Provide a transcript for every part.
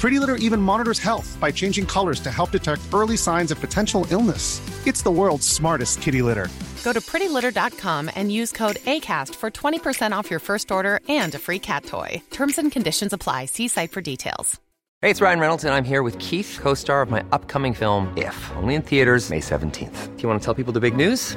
Pretty Litter even monitors health by changing colors to help detect early signs of potential illness. It's the world's smartest kitty litter. Go to prettylitter.com and use code ACAST for 20% off your first order and a free cat toy. Terms and conditions apply. See site for details. Hey, it's Ryan Reynolds, and I'm here with Keith, co star of my upcoming film, If, only in theaters, May 17th. Do you want to tell people the big news?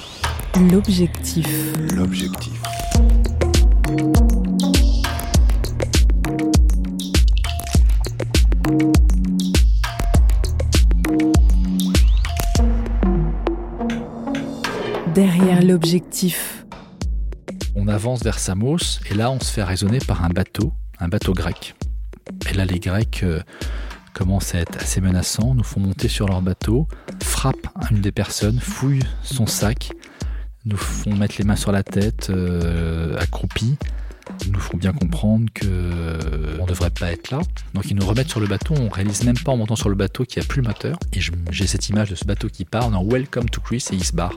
l'objectif. l'objectif. Derrière l'objectif. On avance vers Samos et là on se fait raisonner par un bateau, un bateau grec. Et là les Grecs euh, commencent à être assez menaçants, nous font monter sur leur bateau, frappent une des personnes, fouillent son sac, nous font mettre les mains sur la tête, euh, accroupis, nous font bien comprendre que euh, on devrait pas être là. Donc ils nous remettent sur le bateau, on réalise même pas en montant sur le bateau qu'il n'y a plus le moteur. Et j'ai cette image de ce bateau qui part, on en Welcome to Chris et il se barre.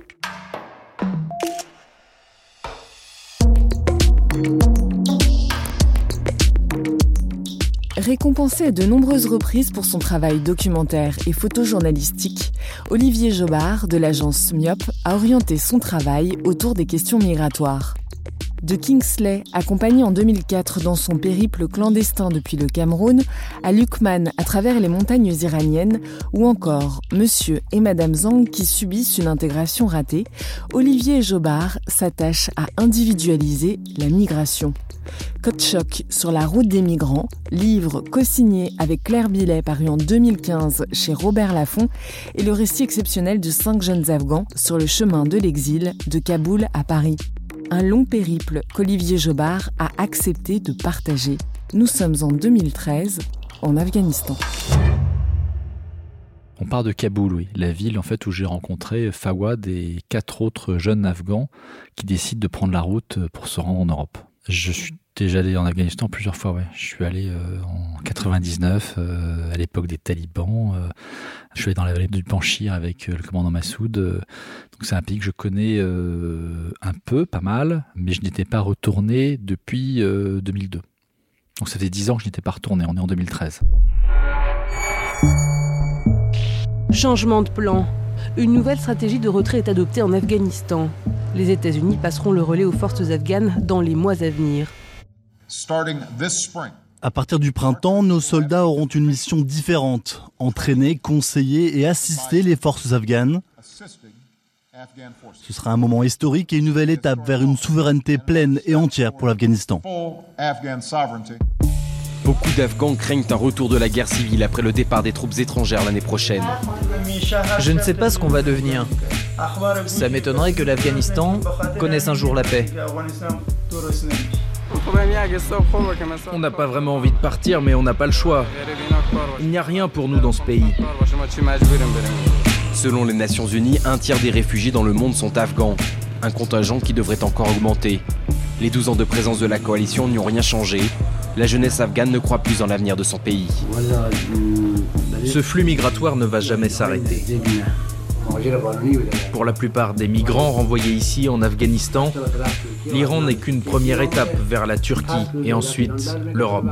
Récompensé à de nombreuses reprises pour son travail documentaire et photojournalistique, Olivier Jobard de l'agence Myop a orienté son travail autour des questions migratoires. De Kingsley, accompagné en 2004 dans son périple clandestin depuis le Cameroun, à Lukman à travers les montagnes iraniennes, ou encore Monsieur et Madame Zhang qui subissent une intégration ratée, Olivier Jobard s'attache à individualiser la migration. Code sur la route des migrants, livre co-signé avec Claire Billet paru en 2015 chez Robert Laffont, est le récit exceptionnel de cinq jeunes Afghans sur le chemin de l'exil de Kaboul à Paris. Un long périple qu'Olivier Jobard a accepté de partager. Nous sommes en 2013 en Afghanistan. On part de Kaboul, oui, la ville en fait où j'ai rencontré Fawad et quatre autres jeunes Afghans qui décident de prendre la route pour se rendre en Europe. Déjà allé en Afghanistan plusieurs fois. Je suis allé euh, en 99, euh, à l'époque des talibans. euh, je suis allé dans la vallée du Panchir avec le commandant Massoud. donc c'est un pays que je connais un peu, pas mal, mais je n'étais pas retourné depuis euh, 2002. Donc ça fait 10 ans que je n'étais pas retourné, on est en 2013. Changement de plan. Une nouvelle stratégie de retrait est adoptée en Afghanistan. Les États-Unis passeront le relais aux forces afghanes dans les mois à venir. À partir du printemps, nos soldats auront une mission différente entraîner, conseiller et assister les forces afghanes. Ce sera un moment historique et une nouvelle étape vers une souveraineté pleine et entière pour l'Afghanistan. Beaucoup d'Afghans craignent un retour de la guerre civile après le départ des troupes étrangères l'année prochaine. Je ne sais pas ce qu'on va devenir. Ça m'étonnerait que l'Afghanistan connaisse un jour la paix. On n'a pas vraiment envie de partir, mais on n'a pas le choix. Il n'y a rien pour nous dans ce pays. Selon les Nations Unies, un tiers des réfugiés dans le monde sont afghans. Un contingent qui devrait encore augmenter. Les 12 ans de présence de la coalition n'y ont rien changé. La jeunesse afghane ne croit plus en l'avenir de son pays. Ce flux migratoire ne va jamais s'arrêter. Pour la plupart des migrants renvoyés ici en Afghanistan, l'Iran n'est qu'une première étape vers la Turquie et ensuite l'Europe.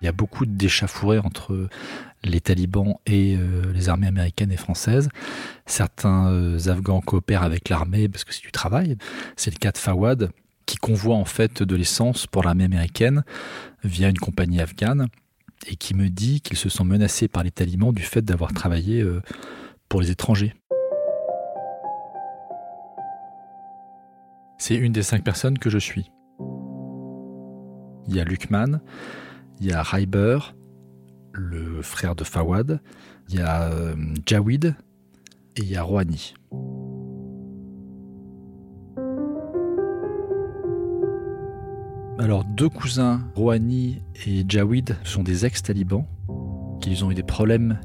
Il y a beaucoup d'échafourées entre les talibans et euh, les armées américaines et françaises. Certains euh, Afghans coopèrent avec l'armée parce que c'est du travail. C'est le cas de Fawad qui convoie en fait de l'essence pour l'armée américaine via une compagnie afghane et qui me dit qu'ils se sont menacés par les talibans du fait d'avoir travaillé euh, les étrangers. C'est une des cinq personnes que je suis. Il y a Lukman, il y a Raiber, le frère de Fawad, il y a euh, Jawid et il y a Rouhani. Alors deux cousins, Rouhani et Jawid, sont des ex-talibans, qui ont eu des problèmes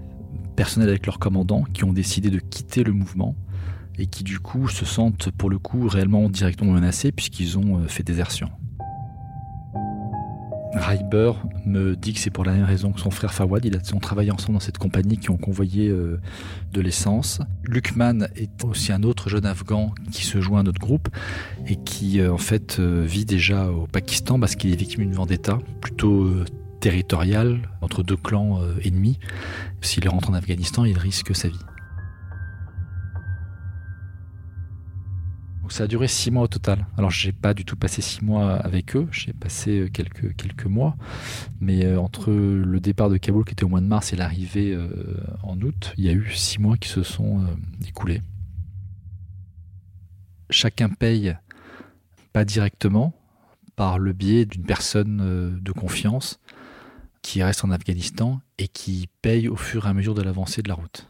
personnels avec leur commandant, qui ont décidé de quitter le mouvement et qui du coup se sentent pour le coup réellement directement menacés puisqu'ils ont euh, fait désertion. Reiber me dit que c'est pour la même raison que son frère Fawad. Ils ont travaillé ensemble dans cette compagnie qui ont convoyé euh, de l'essence. Lukman est aussi un autre jeune Afghan qui se joint à notre groupe et qui euh, en fait vit déjà au Pakistan parce qu'il est victime d'une vendetta plutôt territoriale entre deux clans ennemis. S'il rentre en Afghanistan, il risque sa vie. ça a duré six mois au total. Alors j'ai pas du tout passé six mois avec eux, j'ai passé euh, quelques, quelques mois, mais euh, entre le départ de Kaboul qui était au mois de mars et l'arrivée euh, en août, il y a eu six mois qui se sont écoulés. Chacun paye pas directement par le biais d'une personne de confiance qui reste en Afghanistan et qui paye au fur et à mesure de l'avancée de la route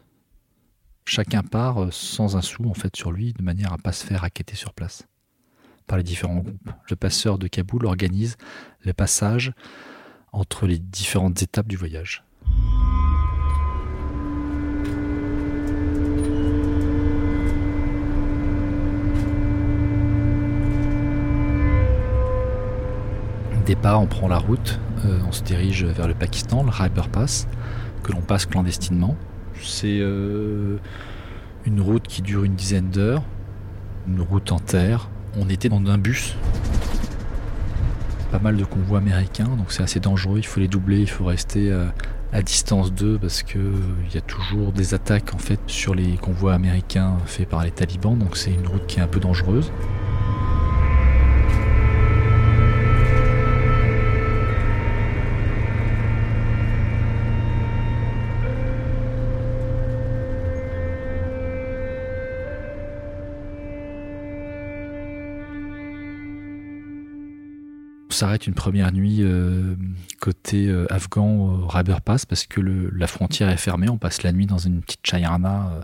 chacun part euh, sans un sou en fait sur lui, de manière à pas se faire raqueter sur place par les différents groupes. Le passeur de Kaboul organise le passage entre les différentes étapes du voyage. Départ, on prend la route, euh, on se dirige vers le Pakistan, le Khyber Pass, que l'on passe clandestinement. C'est euh, une route qui dure une dizaine d'heures, une route en terre. On était dans un bus. Pas mal de convois américains, donc c'est assez dangereux. Il faut les doubler, il faut rester à, à distance d'eux parce qu'il euh, y a toujours des attaques en fait sur les convois américains faits par les talibans. Donc c'est une route qui est un peu dangereuse. S'arrête une première nuit euh, côté euh, afghan au Raber Pass parce que la frontière est fermée. On passe la nuit dans une petite chayarna euh,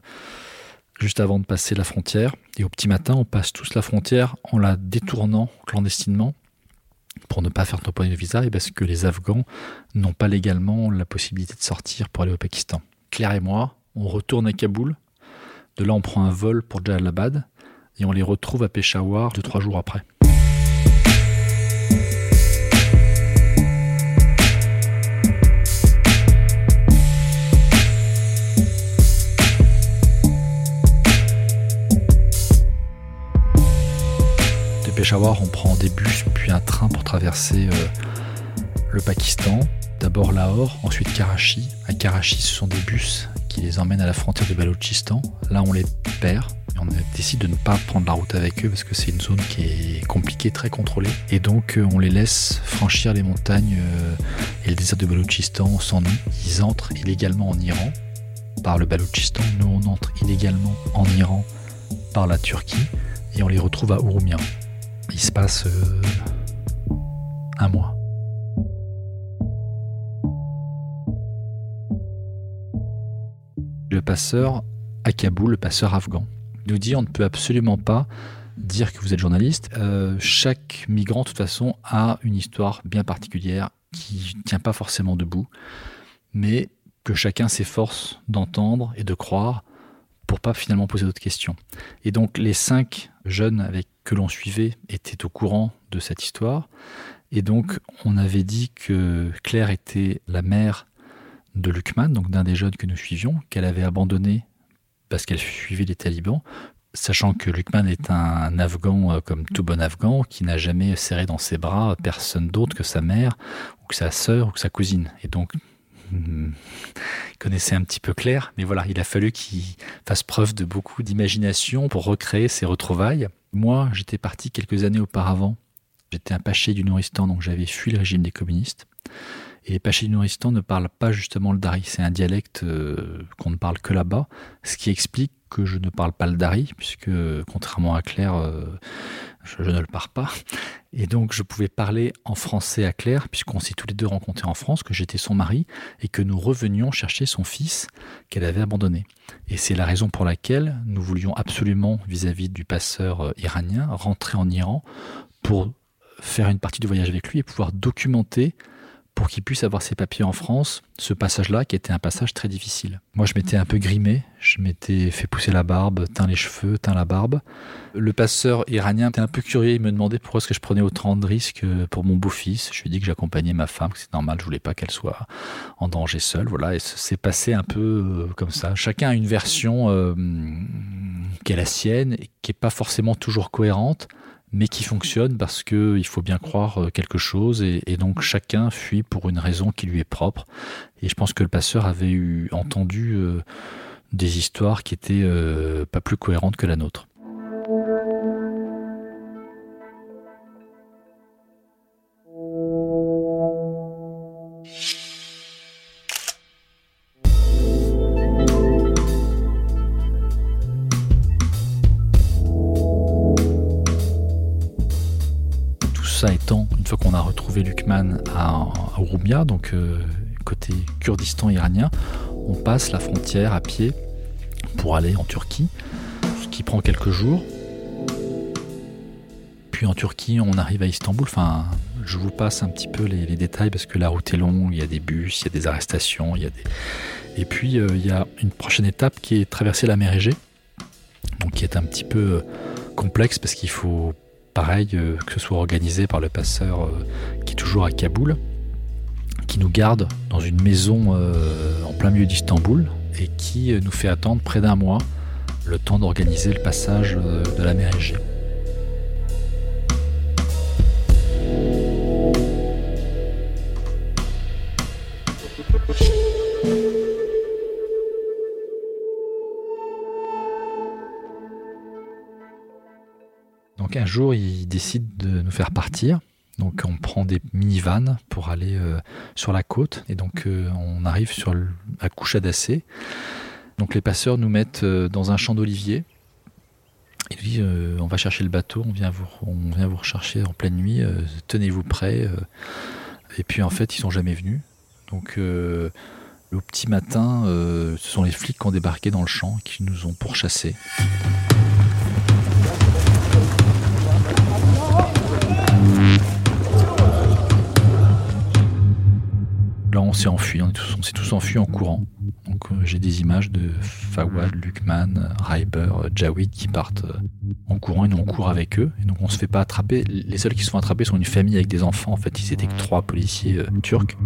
juste avant de passer la frontière. Et au petit matin, on passe tous la frontière en la détournant clandestinement pour ne pas faire tamponner de visa et parce que les Afghans n'ont pas légalement la possibilité de sortir pour aller au Pakistan. Claire et moi, on retourne à Kaboul. De là, on prend un vol pour Jalalabad et on les retrouve à Peshawar deux, trois jours après. Peshawar, on prend des bus puis un train pour traverser euh, le Pakistan. D'abord Lahore, ensuite Karachi. À Karachi, ce sont des bus qui les emmènent à la frontière du Balochistan. Là, on les perd. Et on décide de ne pas prendre la route avec eux parce que c'est une zone qui est compliquée, très contrôlée. Et donc, euh, on les laisse franchir les montagnes euh, et le désert du Balochistan sans nous. Ils entrent illégalement en Iran par le Balochistan. Nous, on entre illégalement en Iran par la Turquie et on les retrouve à Urumia il se passe euh, un mois. Le passeur à Kaboul, le passeur afghan, nous dit on ne peut absolument pas dire que vous êtes journaliste. Euh, chaque migrant, de toute façon, a une histoire bien particulière qui ne tient pas forcément debout, mais que chacun s'efforce d'entendre et de croire pour pas finalement poser d'autres questions. Et donc les cinq jeunes avec que l'on suivait étaient au courant de cette histoire Et donc, on avait dit que Claire était la mère de Lukman, donc d'un des jeunes que nous suivions, qu'elle avait abandonné parce qu'elle suivait les talibans, sachant que Lukman est un Afghan euh, comme tout bon Afghan qui n'a jamais serré dans ses bras personne d'autre que sa mère ou que sa sœur ou que sa cousine. Et donc, hmm, il connaissait un petit peu Claire, mais voilà, il a fallu qu'il fasse preuve de beaucoup d'imagination pour recréer ses retrouvailles. Moi, j'étais parti quelques années auparavant. J'étais un paché du Nouristan, donc j'avais fui le régime des communistes. Et les Pachés du Nouristan ne parlent pas justement le dari. C'est un dialecte euh, qu'on ne parle que là-bas, ce qui explique que je ne parle pas le dari, puisque contrairement à Claire, je, ne le parle pas. Et donc je pouvais parler en français à Claire, puisqu'on s'est tous les deux rencontrés en France, que j'étais son mari, et que nous revenions chercher son fils qu'elle avait abandonné. Et c'est la raison pour laquelle nous voulions absolument, vis-à-vis du passeur euh, iranien, rentrer en Iran pour faire une partie du voyage avec lui et pouvoir documenter pour qu'il puisse avoir ses papiers en France, ce passage-là qui était un passage très difficile. Moi, je m'étais un peu grimé, je m'étais fait pousser la barbe, teint les cheveux, teint la barbe. Le passeur iranien était un peu curieux, il me demandait pourquoi est-ce que je prenais autant de risques pour mon beau-fils. Je lui ai dit que j'accompagnais ma femme, que c'est normal, je voulais pas qu'elle soit en danger seule. Voilà, et c'est passé un peu euh, comme ça. Chacun a une version euh, qui est la sienne et qui est pas forcément toujours cohérente mais qui fonctionne parce qu'il faut bien croire euh, quelque chose et, donc chacun fuit pour une raison qui lui est propre. Et je pense que le passeur avait eu entendu euh, des histoires qui étaient euh, pas plus cohérentes que la nôtre. Retrouvé Lukman à, à donc euh, côté Kurdistan iranien, on passe la frontière à pied pour aller en Turquie, ce qui prend quelques jours. Puis en Turquie, on arrive à Istanbul. Enfin, je vous passe un petit peu les, détails parce que la route est longue, il y a des bus, il y a des arrestations, il y a des... Et puis, euh, il y a une prochaine étape qui est traverser la mer Égée, donc qui est un petit peu euh, complexe parce qu'il faut pareil, euh, que ce soit organisé par le passeur euh, qui est toujours à Kaboul, qui nous garde dans une maison euh, en plein milieu d'Istanbul et qui nous fait attendre près d'un mois le temps d'organiser le passage de la mer Égée. Un jour, il décide de nous faire partir. Donc on prend des minivans pour aller euh, sur la côte et donc euh, on arrive sur le, à Couchadacé. Donc les passeurs nous mettent euh, dans un champ d'olivier. Il dit on va chercher le bateau, on vient vous, on vient vous rechercher en pleine nuit, tenez-vous prêts. et puis en fait ils sont jamais venus. Donc au petit matin, ce sont les flics qui ont débarqué dans le champ qui nous ont pourchassés. On s'est tous, enfuis en courant. Donc, euh, j'ai des images de Fawad, Lukman, Ryber, Jawid qui partent euh, en courant et nous on court avec eux. Et donc, on se fait pas attraper. Les seuls qui se font attraper sont une famille avec des enfants. En fait, ils étaient que trois policiers euh, turcs.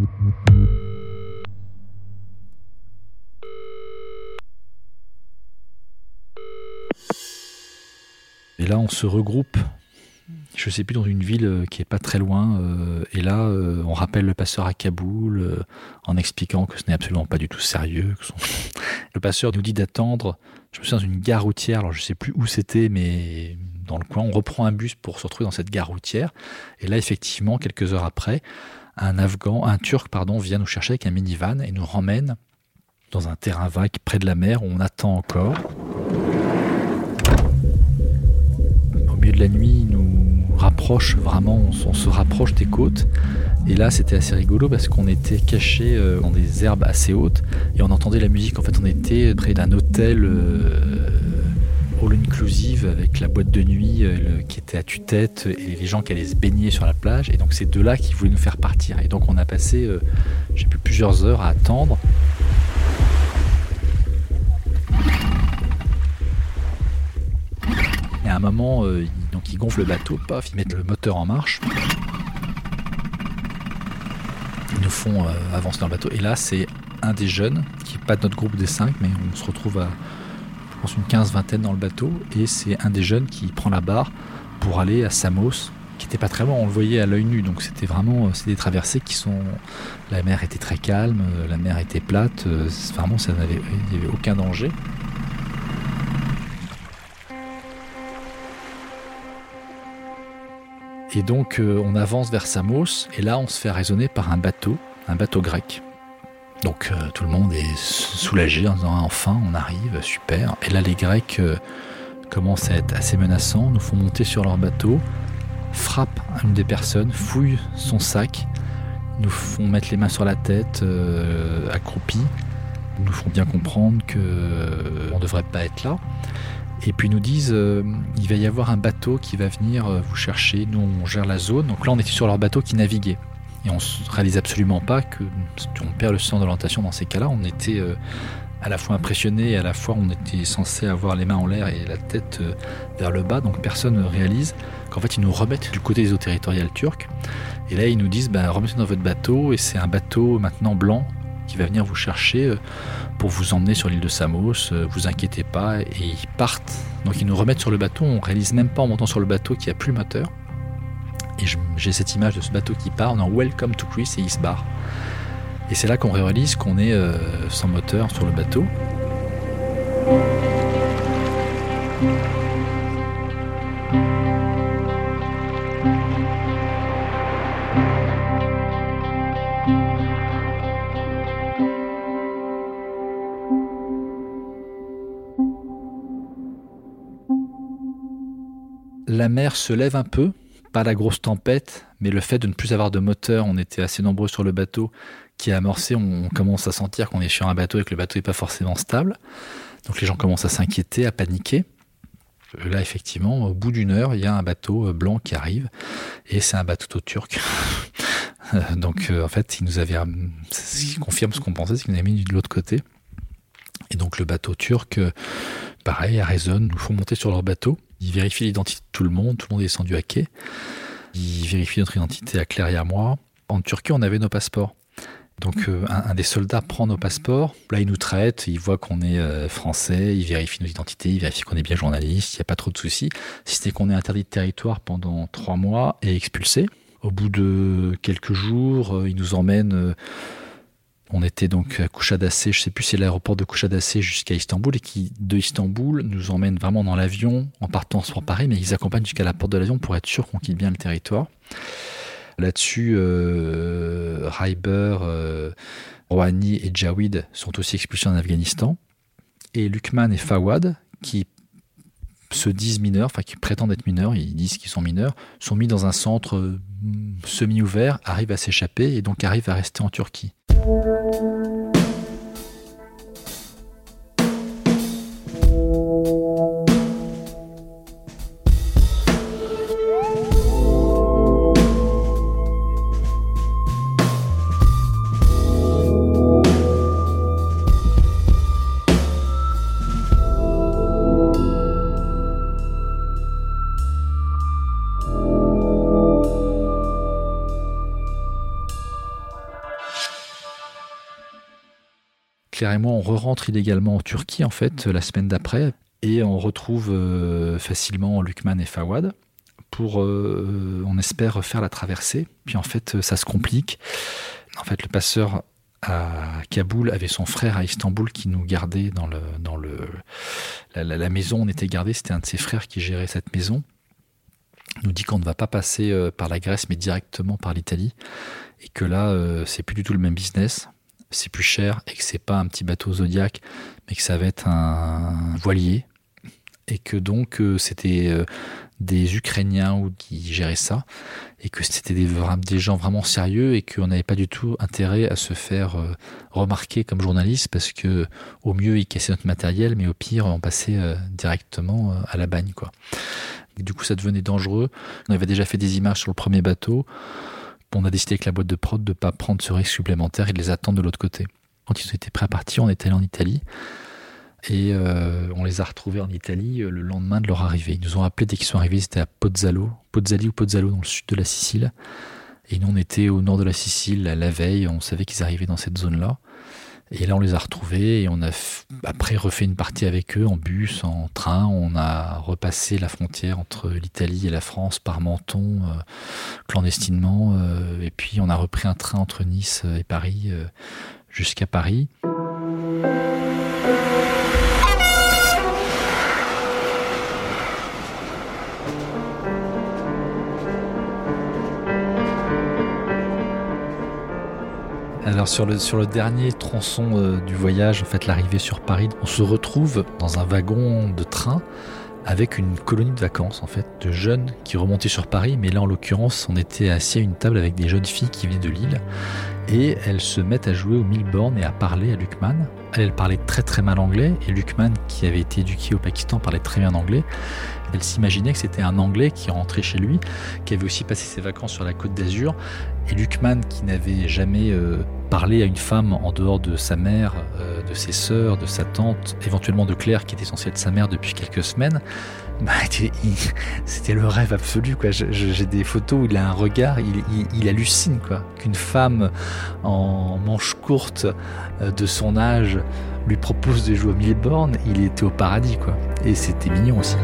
Et là, on se regroupe je sais plus, dans une ville euh, qui est pas très loin. Euh, et là, euh, on rappelle le passeur à Kaboul en expliquant que ce n'est absolument pas du tout sérieux. le passeur nous dit d'attendre. Je me souviens dans une gare routière. Alors je sais plus où c'était, mais dans le coin. On reprend un bus pour se retrouver dans cette gare routière. Et là, effectivement, quelques heures après, un Afghan, un Turc, pardon, vient nous chercher avec un minivan et nous ramène dans un terrain vague près de la mer où on attend encore. Au milieu de la nuit, nous rapproche vraiment, on, se rapproche des côtes. Et là, c'était assez rigolo parce qu'on était caché euh, dans des herbes assez hautes et on entendait la musique. En fait, on était près d'un hôtel euh, all inclusive avec la boîte de nuit euh, qui était à tue-tête et les gens qui allaient se baigner sur la plage. Et donc, c'est de là qui voulaient nous faire partir. Et donc, on a passé, j'ai plus plusieurs heures à attendre. Et à un moment, donc ils gonflent le bateau, paf, ils mettent le moteur en marche. Ils nous font euh, avancer dans le bateau. Et là, c'est un des jeunes, qui n'est pas de notre groupe des cinq, mais on se retrouve à, une quinze, vingtaine dans le bateau. Et c'est un des jeunes qui prend la barre pour aller à Samos, qui n'était pas très loin, on le voyait à l'œil nu. Donc c'était vraiment euh, c'est des traversées qui sont. La mer était très calme, euh, la mer était plate, vraiment, ça n'avait, il n'y avait aucun danger. Et donc on avance vers Samos, et là on se fait raisonner par un bateau, un bateau grec. Donc euh, tout le monde est soulagé en disant ah, enfin on arrive, super. Et là les Grecs euh, commencent à être assez menaçants, nous font monter sur leur bateau, frappent une des personnes, fouillent son sac, nous font mettre les mains sur la tête, euh, accroupis, nous font bien comprendre que on ne devrait pas être là. Et puis nous disent il va y avoir un bateau qui va venir vous chercher. Nous on gère la zone. Donc là on était sur leur bateau qui naviguait. Et on ne réalise absolument pas que on perd le sens de l'orientation dans ces cas-là. On était euh, à la fois impressionné et à la fois on était censé avoir les mains en l'air et la tête euh, vers le bas. Donc personne ne réalise qu'en fait ils nous remettent du côté des eaux territoriales turques. Et là ils nous disent bah, remettez dans votre bateau et c'est un bateau maintenant blanc qui va venir vous chercher euh, pour vous emmener sur l'île de Samos. Vous inquiétez pas et ils partent. Donc ils nous remettent sur le bateau. On réalise même pas en montant sur le bateau qu'il n'y a plus moteur. Et j'ai cette image de ce bateau qui part, en Welcome to Chris et il se barre. Et c'est là qu'on réalise qu'on est euh, sans moteur sur le bateau. La mer se lève un peu, pas la grosse tempête, mais le fait de ne plus avoir de moteur, on était assez nombreux sur le bateau, qui a amorcé, on commence à sentir qu'on est sur un bateau et que le bateau n'est pas forcément stable. Donc les gens commencent à s'inquiéter, à paniquer. Là, effectivement, au bout d'une heure, il y a un bateau euh, blanc qui arrive, et c'est un bateau turc. donc, euh, en fait, il nous avait, ce confirme ce qu'on pensait, c'est qu'il nous avait mis de l'autre côté. Et donc, le bateau turc, euh, pareil, à Raison, nous font monter sur leur bateau. Ils vérifient l'identité de tout le monde, tout le monde est descendu à quai. Ils vérifient notre identité à Claire et à moi. En Turquie, on avait nos passeports. Donc euh, un, des soldats prend nos passeports, là il nous traite, il voit qu'on est euh, français, il vérifie nos identités, il vérifie qu'on est bien journaliste, il n'y a pas trop de soucis. Si c'était qu'on est interdit de territoire pendant trois mois et expulsé, au bout de quelques jours, euh, il nous emmène on était donc à Kouchadasé, je sais plus si c'est l'aéroport de Kouchadasé jusqu'à Istanbul et qui de Istanbul nous emmène vraiment dans l'avion en partant sur Paris, mais ils accompagnent jusqu'à la porte de l'avion pour être sûr qu'on quitte bien le territoire. Là-dessus, euh, Raiber, euh, Rouhani et Jawid sont aussi expulsés en Afghanistan. Et Lukman et Fawad, qui se disent mineurs, enfin qui prétendent être mineurs, ils disent qu'ils sont mineurs, sont mis dans un centre euh, semi-ouvert, arrivent à s'échapper et donc arrivent à rester en Turquie. Música Claire et moi, on re-rentre illégalement en Turquie, en fait, la semaine d'après, et on retrouve euh, facilement Lukman et Fawad pour, euh, on espère, faire la traversée. Puis en fait, ça se complique. En fait, le passeur à Kaboul avait son frère à Istanbul qui nous gardait dans, le, la, maison on était gardé. C'était un de ses frères qui gérait cette maison. Nous dit qu'on ne va pas passer euh, par la Grèce, mais directement par l'Italie. Et que là, c'est plus du tout le même business c'est plus cher et que c'est pas un petit bateau Zodiac, mais que ça va être un voilier et que donc euh, c'était euh, des Ukrainiens ou qui géraient ça et que c'était des, des, gens vraiment sérieux et qu'on n'avait pas du tout intérêt à se faire euh, remarquer comme journaliste parce que au mieux ils cassaient notre matériel mais au pire on passait directement à la bagne quoi. du coup ça devenait dangereux. On avait déjà fait des images sur le premier bateau on a décidé avec la boîte de prod de ne pas prendre ce risque supplémentaire et de les attendre de l'autre côté. Quand ils étaient prêts à partir, on était allé en Italie et euh, on les a retrouvés en Italie euh, le lendemain de leur arrivée. Ils nous ont appelé dès qu'ils sont arrivés, c'était à Pozzalo, Pozzali ou Pozzalo dans le sud de la Sicile. Et nous, on était au nord de la Sicile la veille, on savait qu'ils arrivaient dans cette zone-là. Et là, on les a retrouvés et on a après refait une partie avec eux en bus, en train. On a repassé la frontière entre l'Italie et la France par Menton, euh, clandestinement. Euh, et puis, on a repris un train entre Nice et Paris euh, jusqu'à Paris. Sur le, dernier tronçon euh, du voyage, en fait l'arrivée sur Paris, on se retrouve dans un wagon de train avec une colonie de vacances en fait de jeunes qui remontaient sur Paris, mais là en l'occurrence on était assis à une table avec des jeunes filles qui venaient de Lille et elles se mettent à jouer au mille et à parler à Lucman. Elle, elle parlait très très mal anglais et Lucman qui avait été éduqué au Pakistan parlait très bien anglais. Elle s'imaginait que c'était un Anglais qui rentrait chez lui, qui avait aussi passé ses vacances sur la côte d'Azur. Et Lucman, qui n'avait jamais euh, parlé à une femme en dehors de sa mère, euh, de ses sœurs, de sa tante, éventuellement de Claire, qui était censée être sa mère depuis quelques semaines, bah, c'était le rêve absolu. J'ai des photos où il a un regard, il, hallucine. Qu'une femme en manche courte euh, de son âge lui propose de jouer au mille bornes, il était au paradis quoi. Et c'était mignon aussi.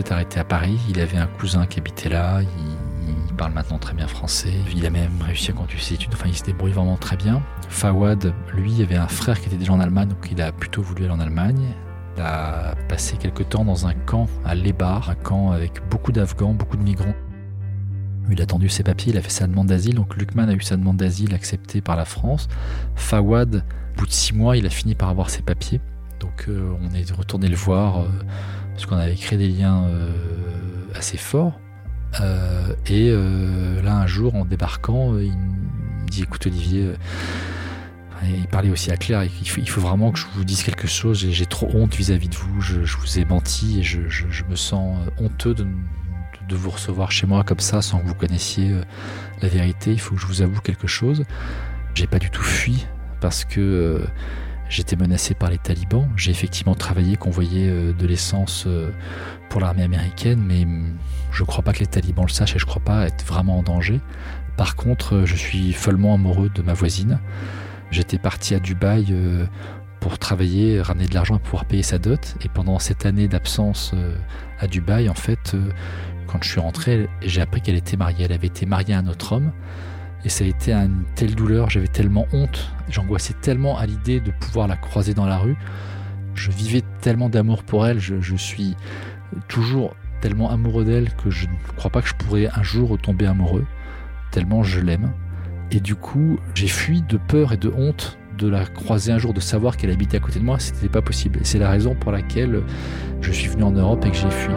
S'est arrêté à Paris. Il avait un cousin qui habitait là. Il, parle maintenant très bien français. Il a même réussi à continuer ses études. Enfin, il se débrouille vraiment très bien. Fawad, lui, avait un frère qui était déjà en Allemagne, donc il a plutôt voulu aller en Allemagne. Il a passé quelques temps dans un camp à Lebar, un camp avec beaucoup d'Afghans, beaucoup de migrants. Il a tendu ses papiers, il a fait sa demande d'asile. Donc Lukman a eu sa demande d'asile acceptée par la France. Fawad, au bout de six mois, il a fini par avoir ses papiers. Donc euh, on est retourné le voir. Euh, parce qu'on avait créé des liens euh, assez forts. Euh, et euh, là, un jour, en débarquant, il me dit Écoute, Olivier, il parlait aussi à Claire, il faut, vraiment que je vous dise quelque chose. J'ai trop honte vis-à-vis de vous. Je, vous ai menti et je, me sens honteux de, de, vous recevoir chez moi comme ça sans que vous connaissiez la vérité. Il faut que je vous avoue quelque chose. J'ai pas du tout fui parce que J'étais menacé par les talibans. J'ai effectivement travaillé, convoyé euh, de l'essence euh, pour l'armée américaine, mais mm, je ne crois pas que les talibans le sachent et je ne crois pas être vraiment en danger. Par contre, euh, je suis follement amoureux de ma voisine. J'étais parti à Dubaï pour travailler, ramener de l'argent et pouvoir payer sa dot. Et pendant cette année d'absence à Dubaï, en fait, quand je suis rentré, j'ai appris qu'elle était mariée. Elle avait été mariée à un autre homme. Et ça a été une telle douleur, j'avais tellement honte, j'angoissais tellement à l'idée de pouvoir la croiser dans la rue. Je vivais tellement d'amour pour elle, je, suis toujours tellement amoureux d'elle que je ne crois pas que je pourrais un jour retomber amoureux, tellement je l'aime. Et du coup, j'ai fui de peur et de honte de la croiser un jour, de savoir qu'elle habitait à côté de moi, c'était pas possible. Et c'est la raison pour laquelle je suis venu en Europe et que j'ai fui.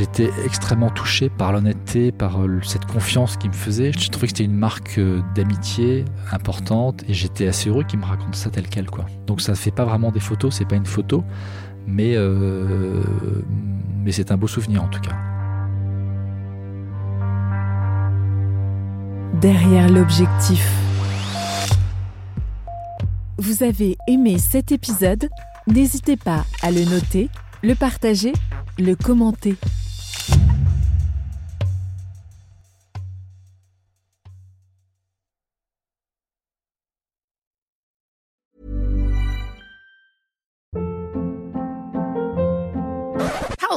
J'étais extrêmement touché par l'honnêteté, par euh, cette confiance qu'il me faisait. Je trouvais que c'était une marque euh, d'amitié importante et j'étais assez heureux qu'il me raconte ça tel quel. Quoi. Donc ça ne fait pas vraiment des photos, c'est pas une photo, mais, euh, mais c'est un beau souvenir en tout cas. Derrière l'objectif. Vous avez aimé cet épisode? N'hésitez pas à le noter, le partager, le commenter.